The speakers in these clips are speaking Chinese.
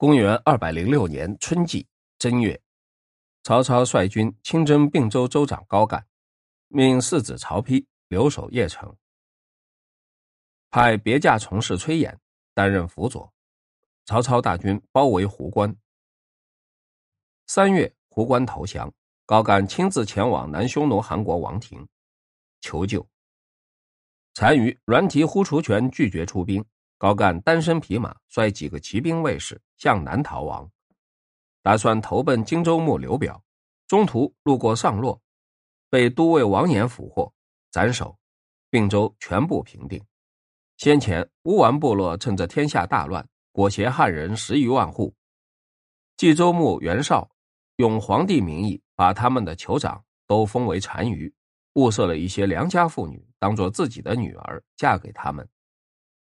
公元二百零六年春季正月，曹操率军亲征并州州长高干，命世子曹丕留守邺城，派别驾从事崔琰担任辅佐。曹操大军包围壶关。三月，壶关投降，高干亲自前往南匈奴汗国王庭求救。单于阮籍、呼出权拒绝出兵。高干单身匹马，率几个骑兵卫士向南逃亡，打算投奔荆州牧刘表。中途路过上洛，被都尉王衍俘获，斩首，并州全部平定。先前乌丸部落趁着天下大乱，裹挟汉人十余万户。冀州牧袁绍用皇帝名义，把他们的酋长都封为单于，物色了一些良家妇女，当做自己的女儿嫁给他们。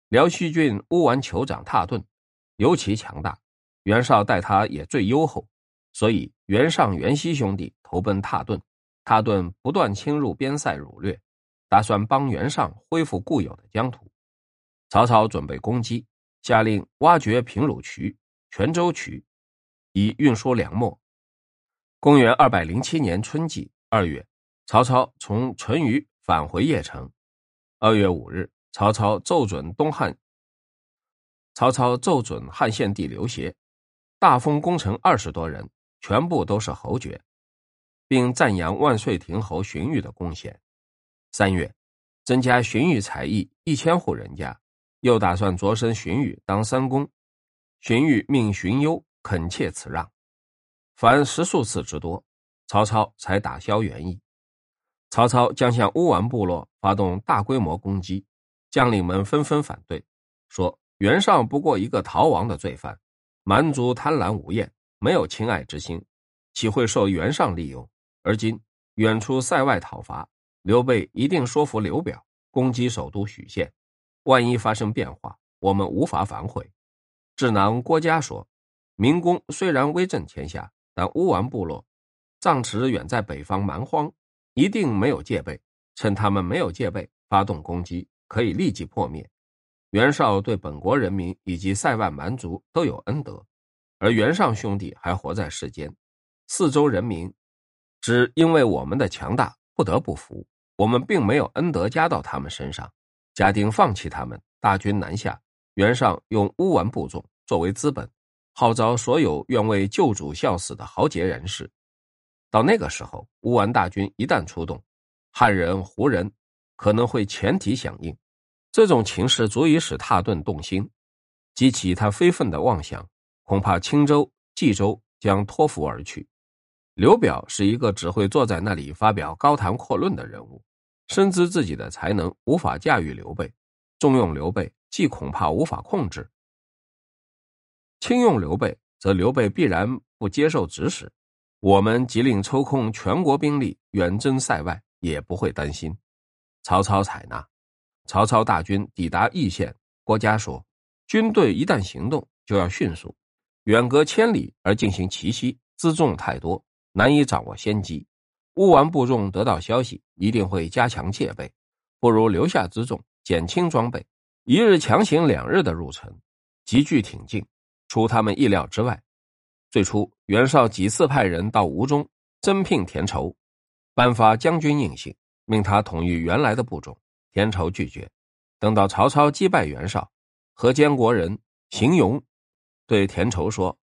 辽西郡乌丸酋长蹋顿尤其强大，袁绍待他也最优厚，所以袁尚、袁熙兄弟投奔蹋顿。蹋顿不断侵入边塞掳掠，打算帮袁尚恢复固有的疆土。曹操准备攻击，下令挖掘平鲁渠、泉州渠，以运输粮秣。公元二百零七年春季二月，曹操从淳于返回邺城。二月五日。曹操奏准东汉。曹操奏准汉献帝刘协，大封功臣二十多人，全部都是侯爵，并赞扬万岁亭侯荀彧的贡献。三月，增加荀彧才艺一千户人家，又打算擢升荀彧当三公。荀彧命荀攸恳切辞让，凡十数次之多，曹操才打消原意。曹操将向乌丸部落发动大规模攻击。将领们纷纷反对，说：“袁尚不过一个逃亡的罪犯，蛮族贪婪无厌，没有亲爱之心，岂会受袁尚利用？而今远出塞外讨伐，刘备一定说服刘表攻击首都许县。万一发生变化，我们无法反悔。”智囊郭嘉说：“明公虽然威震天下，但乌丸部落藏持远在北方蛮荒，一定没有戒备。趁他们没有戒备，发动攻击。”可以立即破灭。袁绍对本国人民以及塞外蛮族都有恩德，而袁尚兄弟还活在世间，四周人民只因为我们的强大不得不服。我们并没有恩德加到他们身上，家丁放弃他们，大军南下。袁尚用乌丸部众作为资本，号召所有愿为救主效死的豪杰人士。到那个时候，乌丸大军一旦出动，汉人、胡人。可能会前提响应，这种情势足以使蹋顿动心，激起他非分的妄想，恐怕青州、冀州将托付而去。刘表是一个只会坐在那里发表高谈阔论的人物，深知自己的才能无法驾驭刘备，重用刘备既恐怕无法控制，轻用刘备则刘备必然不接受指使。我们即令抽空全国兵力远征塞外，也不会担心。曹操采纳，曹操大军抵达易县。郭嘉说：“军队一旦行动，就要迅速，远隔千里而进行奇袭，辎重太多，难以掌握先机。乌丸部众得到消息，一定会加强戒备，不如留下辎重，减轻装备，一日强行两日的入城，急剧挺进，出他们意料之外。最初，袁绍几次派人到吴中征聘田畴，颁发将军印信。”命他统御原来的部众，田畴拒绝。等到曹操击败袁绍，河间国人邢荣对田畴说：“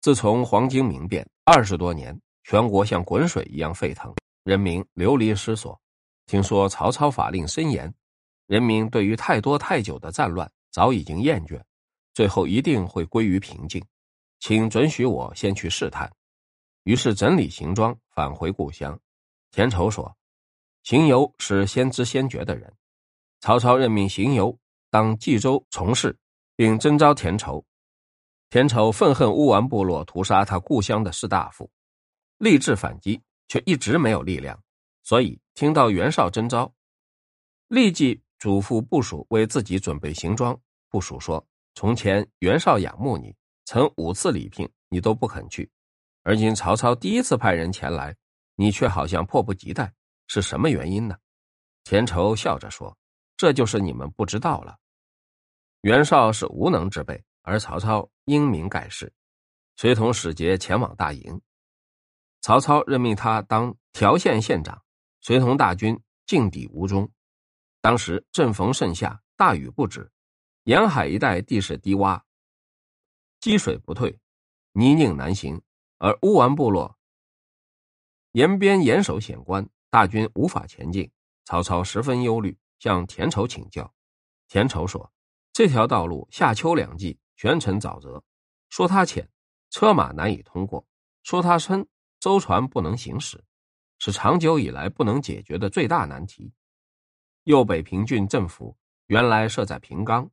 自从黄巾民变二十多年，全国像滚水一样沸腾，人民流离失所。听说曹操法令森严，人民对于太多太久的战乱早已经厌倦，最后一定会归于平静。请准许我先去试探。”于是整理行装，返回故乡。田畴说。邢游是先知先觉的人，曹操任命邢游当冀州从事，并征召田畴。田畴愤恨乌丸部落屠杀他故乡的士大夫，立志反击，却一直没有力量。所以听到袁绍征召，立即嘱咐部属为自己准备行装。部属说：“从前袁绍仰慕你，曾五次礼聘，你都不肯去，而今曹操第一次派人前来，你却好像迫不及待。”是什么原因呢？田畴笑着说：“这就是你们不知道了。袁绍是无能之辈，而曹操英明盖世，随同使节前往大营。曹操任命他当条县县长，随同大军进抵吴中。当时正逢盛夏，大雨不止，沿海一带地势低洼，积水不退，泥泞难行，而乌丸部落沿边严守险关，大军无法前进。曹操十分忧虑，向田畴请教。田畴说：“这条道路夏秋两季全程沼泽，说它浅，车马难以通过；说它深，舟船不能行驶，是长久以来不能解决的最大难题。右北平郡政府原来设在平冈，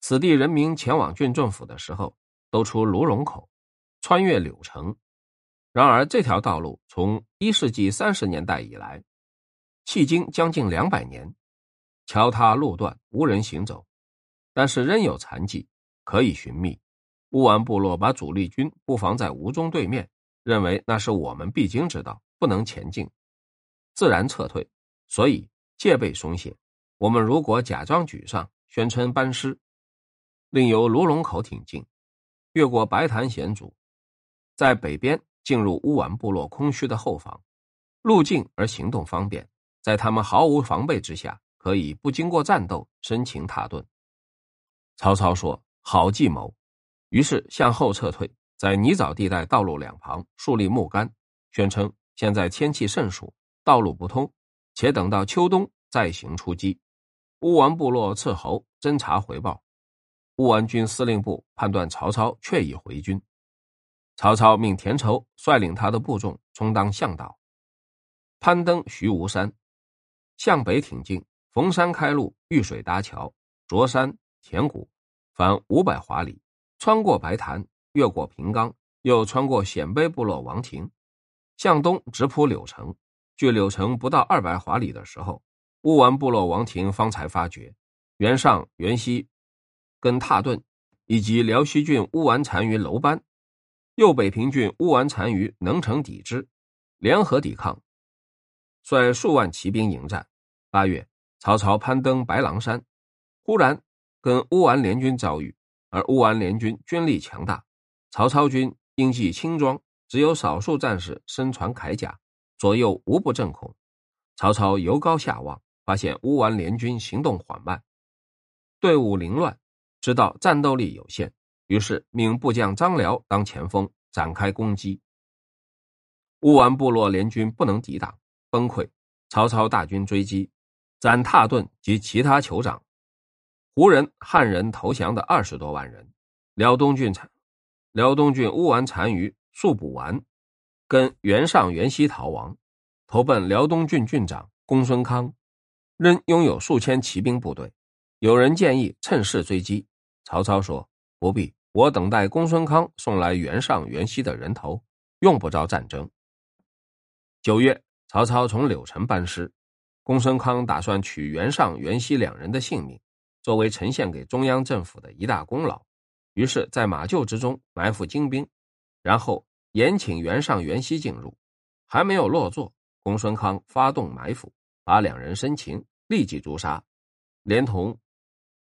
此地人民前往郡政府的时候，都出卢龙口，穿越柳城。然而这条道路从一世纪三十年代以来。”迄今将近两百年，桥塌路断，无人行走，但是仍有残迹可以寻觅。乌丸部落把主力军布防在吴中对面，认为那是我们必经之道，不能前进，自然撤退，所以戒备松懈。我们如果假装沮丧，宣称班师，另由卢龙口挺进，越过白潭险阻，在北边进入乌丸部落空虚的后方，路径而行动方便。在他们毫无防备之下，可以不经过战斗，生擒踏顿。曹操说：“好计谋。”于是向后撤退，在泥沼地带道路两旁树立木杆，宣称现在天气甚暑，道路不通，且等到秋冬再行出击。乌丸部落斥候侦察回报，乌丸军司令部判断曹操确已回军。曹操命田畴率领他的部众充当向导，攀登徐无山。向北挺进，逢山开路，遇水搭桥，着山填谷，凡五百华里，穿过白潭，越过平冈，又穿过鲜卑部落王庭，向东直扑柳城。距柳城不到二百华里的时候，乌丸部落王庭方才发觉，袁尚、袁熙跟踏顿，以及辽西郡乌丸单于楼班，右北平郡乌丸单于能成抵之，联合抵抗。率数万骑兵迎战。八月，曹操攀登白狼山，忽然跟乌丸联军遭遇，而乌丸联军军力强大，曹操军应系轻装，只有少数战士身穿铠甲，左右无不震恐。曹操由高下望，发现乌丸联军行动缓慢，队伍凌乱，知道战斗力有限，于是命部将张辽当前锋展开攻击。乌丸部落联军不能抵挡。崩溃，曹操大军追击，斩蹋顿及其他酋长，胡人、汉人投降的二十多万人。辽东郡残，辽东郡乌丸单于速补完，跟袁尚、袁熙逃亡，投奔辽东郡郡长公孙康，仍拥有数千骑兵部队。有人建议趁势追击，曹操说不必，我等待公孙康送来袁尚、袁熙的人头，用不着战争。九月。曹操从柳城班师，公孙康打算取袁尚、袁熙两人的性命，作为呈现给中央政府的一大功劳。于是，在马厩之中埋伏精兵，然后延请袁尚、袁熙进入。还没有落座，公孙康发动埋伏，把两人生擒，立即诛杀，连同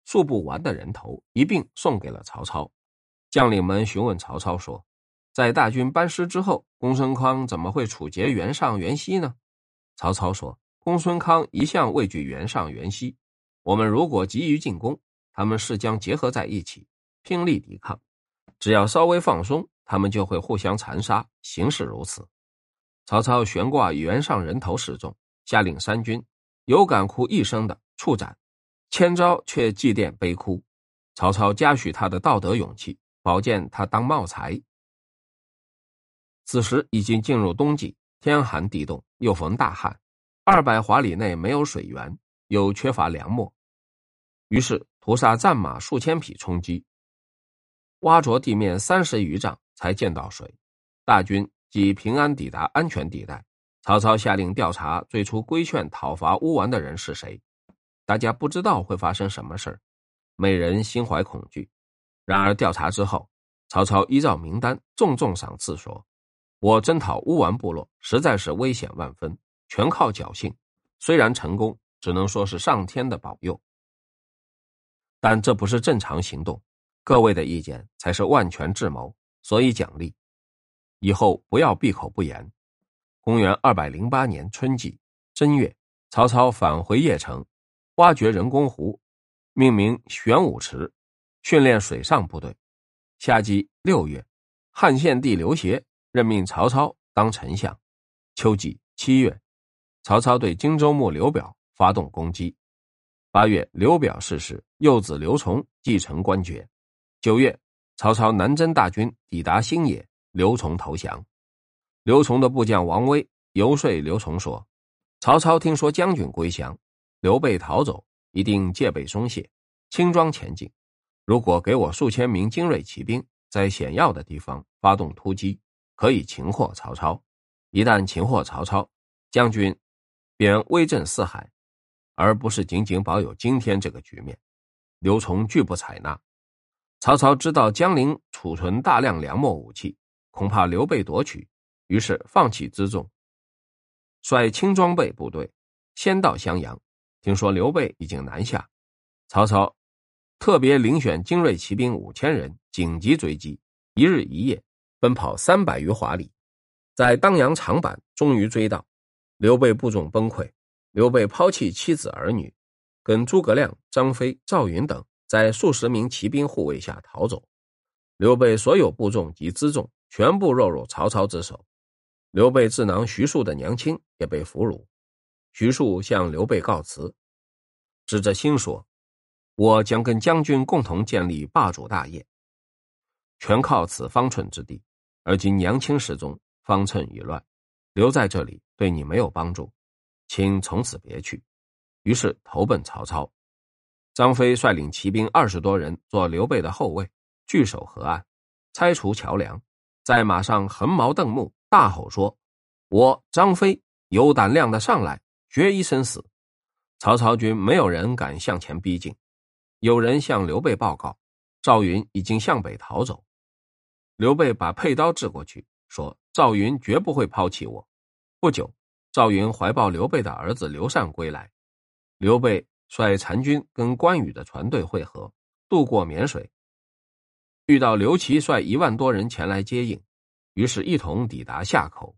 数不完的人头一并送给了曹操。将领们询问曹操说。在大军班师之后，公孙康怎么会处决袁尚、袁熙呢？曹操说：“公孙康一向畏惧袁尚、袁熙，我们如果急于进攻，他们势将结合在一起，拼力抵抗；只要稍微放松，他们就会互相残杀。形势如此。”曹操悬挂袁尚人头示众，下令三军有敢哭一声的处斩，千招却祭奠悲哭。曹操嘉许他的道德勇气，保荐他当茂才。此时已经进入冬季，天寒地冻，又逢大旱，二百华里内没有水源，又缺乏粮秣，于是屠杀战马数千匹充饥，挖着地面三十余丈才见到水。大军即平安抵达安全地带。曹操下令调查最初规劝讨伐乌丸的人是谁，大家不知道会发生什么事儿，每人心怀恐惧。然而调查之后，曹操依照名单重重赏赐说。我征讨乌丸部落实在是危险万分，全靠侥幸。虽然成功，只能说是上天的保佑。但这不是正常行动。各位的意见才是万全智谋，所以奖励。以后不要闭口不言。公元二百零八年春季正月，曹操返回邺城，挖掘人工湖，命名玄武池，训练水上部队。夏季六月，汉献帝刘协任命曹操当丞相。秋季七月，曹操对荆州牧刘表发动攻击。八月，刘表逝世，幼子刘琮继承官爵。九月，曹操南征大军抵达新野，刘琮投降。刘琮的部将王威游说刘琮说：“曹操听说将军归降，刘备逃走，一定戒备松懈，轻装前进。如果给我数千名精锐骑兵，在险要的地方发动突击，可以擒获曹操。一旦擒获曹操，将军便威震四海，而不是仅仅保有今天这个局面。”刘琮拒不采纳。曹操知道江陵储存大量粮秣武器，恐怕刘备夺取。于是放弃辎重，率轻装备部队先到襄阳。听说刘备已经南下，曹操特别遴选精锐骑兵五千人，紧急追击。一日一夜，奔跑三百余华里，在当阳长坂终于追到。刘备部众崩溃，刘备抛弃妻子儿女，跟诸葛亮、张飞、赵云等在数十名骑兵护卫下逃走。刘备所有部众及辎重全部落入曹操之手。刘备智囊徐庶的娘亲也被俘虏，徐庶向刘备告辞，指着心说：“我将跟将军共同建立霸主大业，全靠此方寸之地。而今娘亲失踪，方寸已乱，留在这里对你没有帮助，请从此别去。”于是投奔曹操。张飞率领骑兵二十多人做刘备的后卫，据守河岸，拆除桥梁，在马上横矛瞪目。大吼说：“我张飞有胆量的上来，决一生死。”曹操军没有人敢向前逼近。有人向刘备报告，赵云已经向北逃走。刘备把佩刀掷过去，说：“赵云绝不会抛弃我。”不久，赵云怀抱刘备的儿子刘禅归来。刘备率残军跟关羽的船队会合，渡过沔水，遇到刘琦率一万多人前来接应。于是，一同抵达夏口。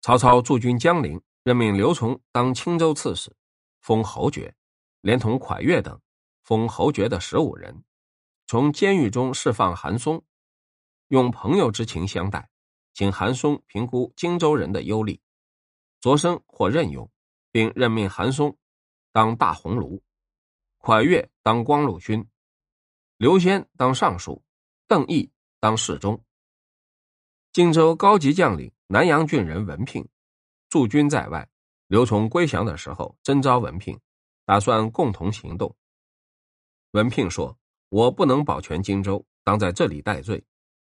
曹操驻军江陵，任命刘琮当青州刺史，封侯爵，连同蒯越等，封侯爵的十五人，从监狱中释放韩松，用朋友之情相待，请韩松评估荆州人的优劣，擢升或任用，并任命韩松当大鸿胪，蒯越当光禄勋，刘先当尚书，邓毅当侍中。荆州高级将领南阳郡人文聘驻军在外，刘琮归降的时候征召文聘，打算共同行动。文聘说：“我不能保全荆州，当在这里戴罪。”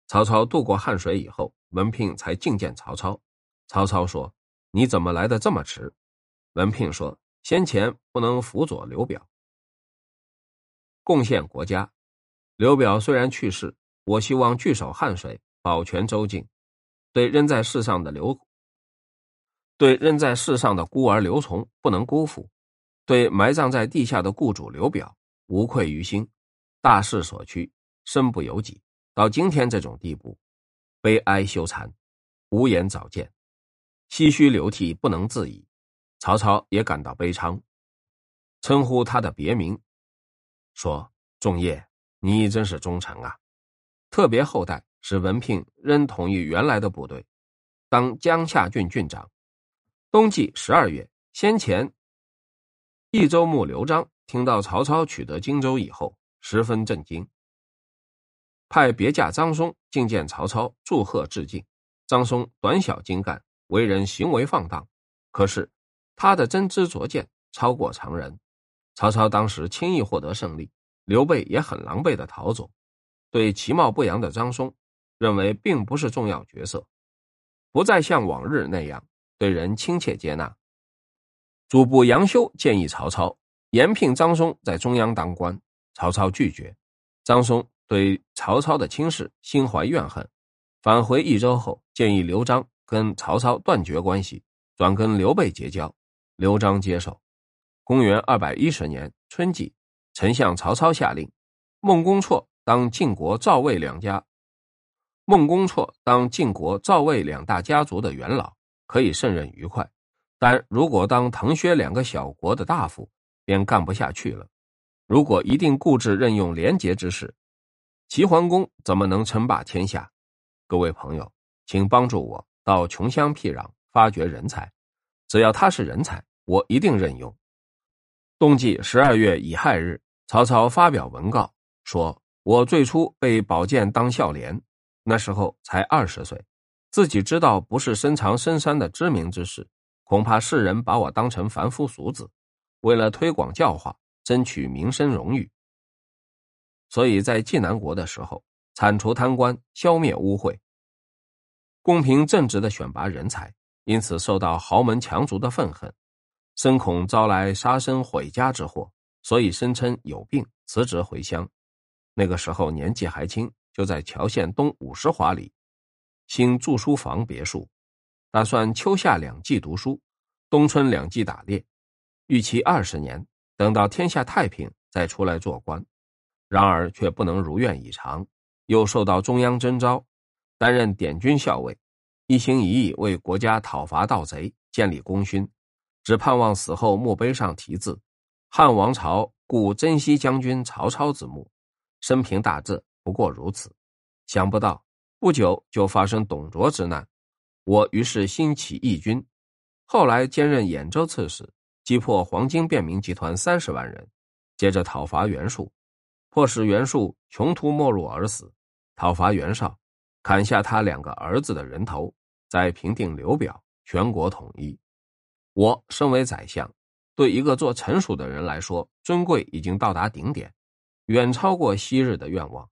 曹操渡过汉水以后，文聘才觐见曹操。曹操说：“你怎么来的这么迟？”文聘说：“先前不能辅佐刘表，贡献国家。刘表虽然去世，我希望据守汉水，保全州境。”对仍在世上的刘，对仍在世上的孤儿刘琮不能辜负，对埋葬在地下的雇主刘表无愧于心，大势所趋，身不由己，到今天这种地步，悲哀羞惭，无言早见，唏嘘流涕，不能自已。曹操也感到悲怆，称呼他的别名，说：“仲业，你真是忠臣啊！”特别厚待。使文聘仍同意原来的部队，当江夏郡郡长。冬季十二月，先前益州牧刘璋听到曹操取得荆州以后，十分震惊，派别驾张松觐见曹操，祝贺致敬。张松短小精干，为人行为放荡，可是他的真知灼见超过常人。曹操当时轻易获得胜利，刘备也很狼狈的逃走，对其貌不扬的张松。认为并不是重要角色，不再像往日那样对人亲切接纳。主簿杨修建议曹操延聘张松在中央当官，曹操拒绝。张松对曹操的轻视心怀怨恨，返回益州后建议刘璋跟曹操断绝关系，转跟刘备结交。刘璋接受。公元二百一十年春季，丞相曹操下令，孟公绰当晋国、赵、魏两家，孟公绰当晋国、赵、魏两大家族的元老，可以胜任愉快；但如果当滕、薛两个小国的大夫，便干不下去了。如果一定固执任用廉洁之士，齐桓公怎么能称霸天下？各位朋友，请帮助我到穷乡僻壤发掘人才，只要他是人才，我一定任用。冬季十二月乙亥日，曹操发表文告说：“我最初被保荐当孝廉，那时候才二十岁，自己知道不是深藏深山的知名之士，恐怕世人把我当成凡夫俗子。为了推广教化，争取民生荣誉，所以在济南国的时候，铲除贪官，消灭污秽，公平正直的选拔人才，因此受到豪门强族的愤恨。”深恐招来杀身毁家之祸，所以声称有病，辞职回乡。那个时候年纪还轻，就在谯县东五十华里兴住书房别墅，打算秋夏两季读书，冬春两季打猎，预期二十年，等到天下太平再出来做官。然而却不能如愿以偿，又受到中央征召，担任点军校尉，一心一意为国家讨伐盗贼，建立功勋。只盼望死后墓碑上题字“汉王朝故征西将军曹操之墓”，生平大志不过如此。想不到不久就发生董卓之难，我于是兴起义军，后来兼任兖州刺史，击破黄巾便民集团三十万人，接着讨伐袁术，迫使袁术穷途末路而死，讨伐袁绍，砍下他两个儿子的人头，再平定刘表，全国统一。我身为宰相，对一个做臣属的人来说，尊贵已经到达顶点，远超过昔日的愿望。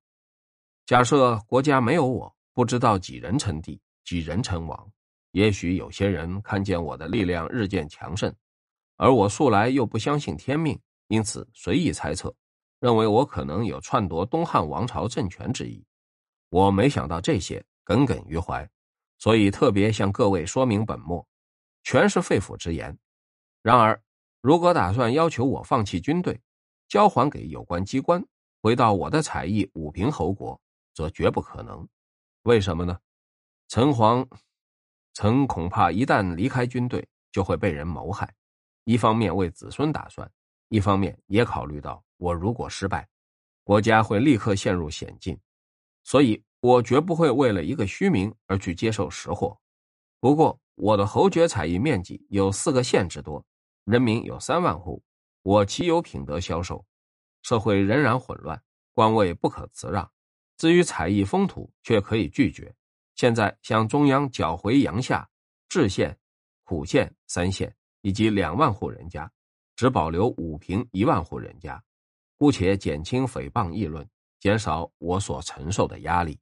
假设国家没有我，不知道几人称帝，几人称王。也许有些人看见我的力量日渐强盛，而我素来又不相信天命，因此随意猜测，认为我可能有篡夺东汉王朝政权之意。我没想到这些，耿耿于怀，所以特别向各位说明本末。全是肺腑之言。然而，如果打算要求我放弃军队，交还给有关机关，回到我的采邑武平侯国，则绝不可能。为什么呢？陈皇曾恐怕一旦离开军队，就会被人谋害。一方面为子孙打算，一方面也考虑到我如果失败，国家会立刻陷入险境。所以我绝不会为了一个虚名而去接受实货。不过，我的侯爵采邑面积有四个县之多，人民有三万户，我岂有品德销售？社会仍然混乱，官位不可辞让。至于采邑封土，却可以拒绝。现在向中央缴回阳夏、治县、浦县三县以及两万户人家，只保留武平一万户人家，姑且减轻诽谤议论，减少我所承受的压力。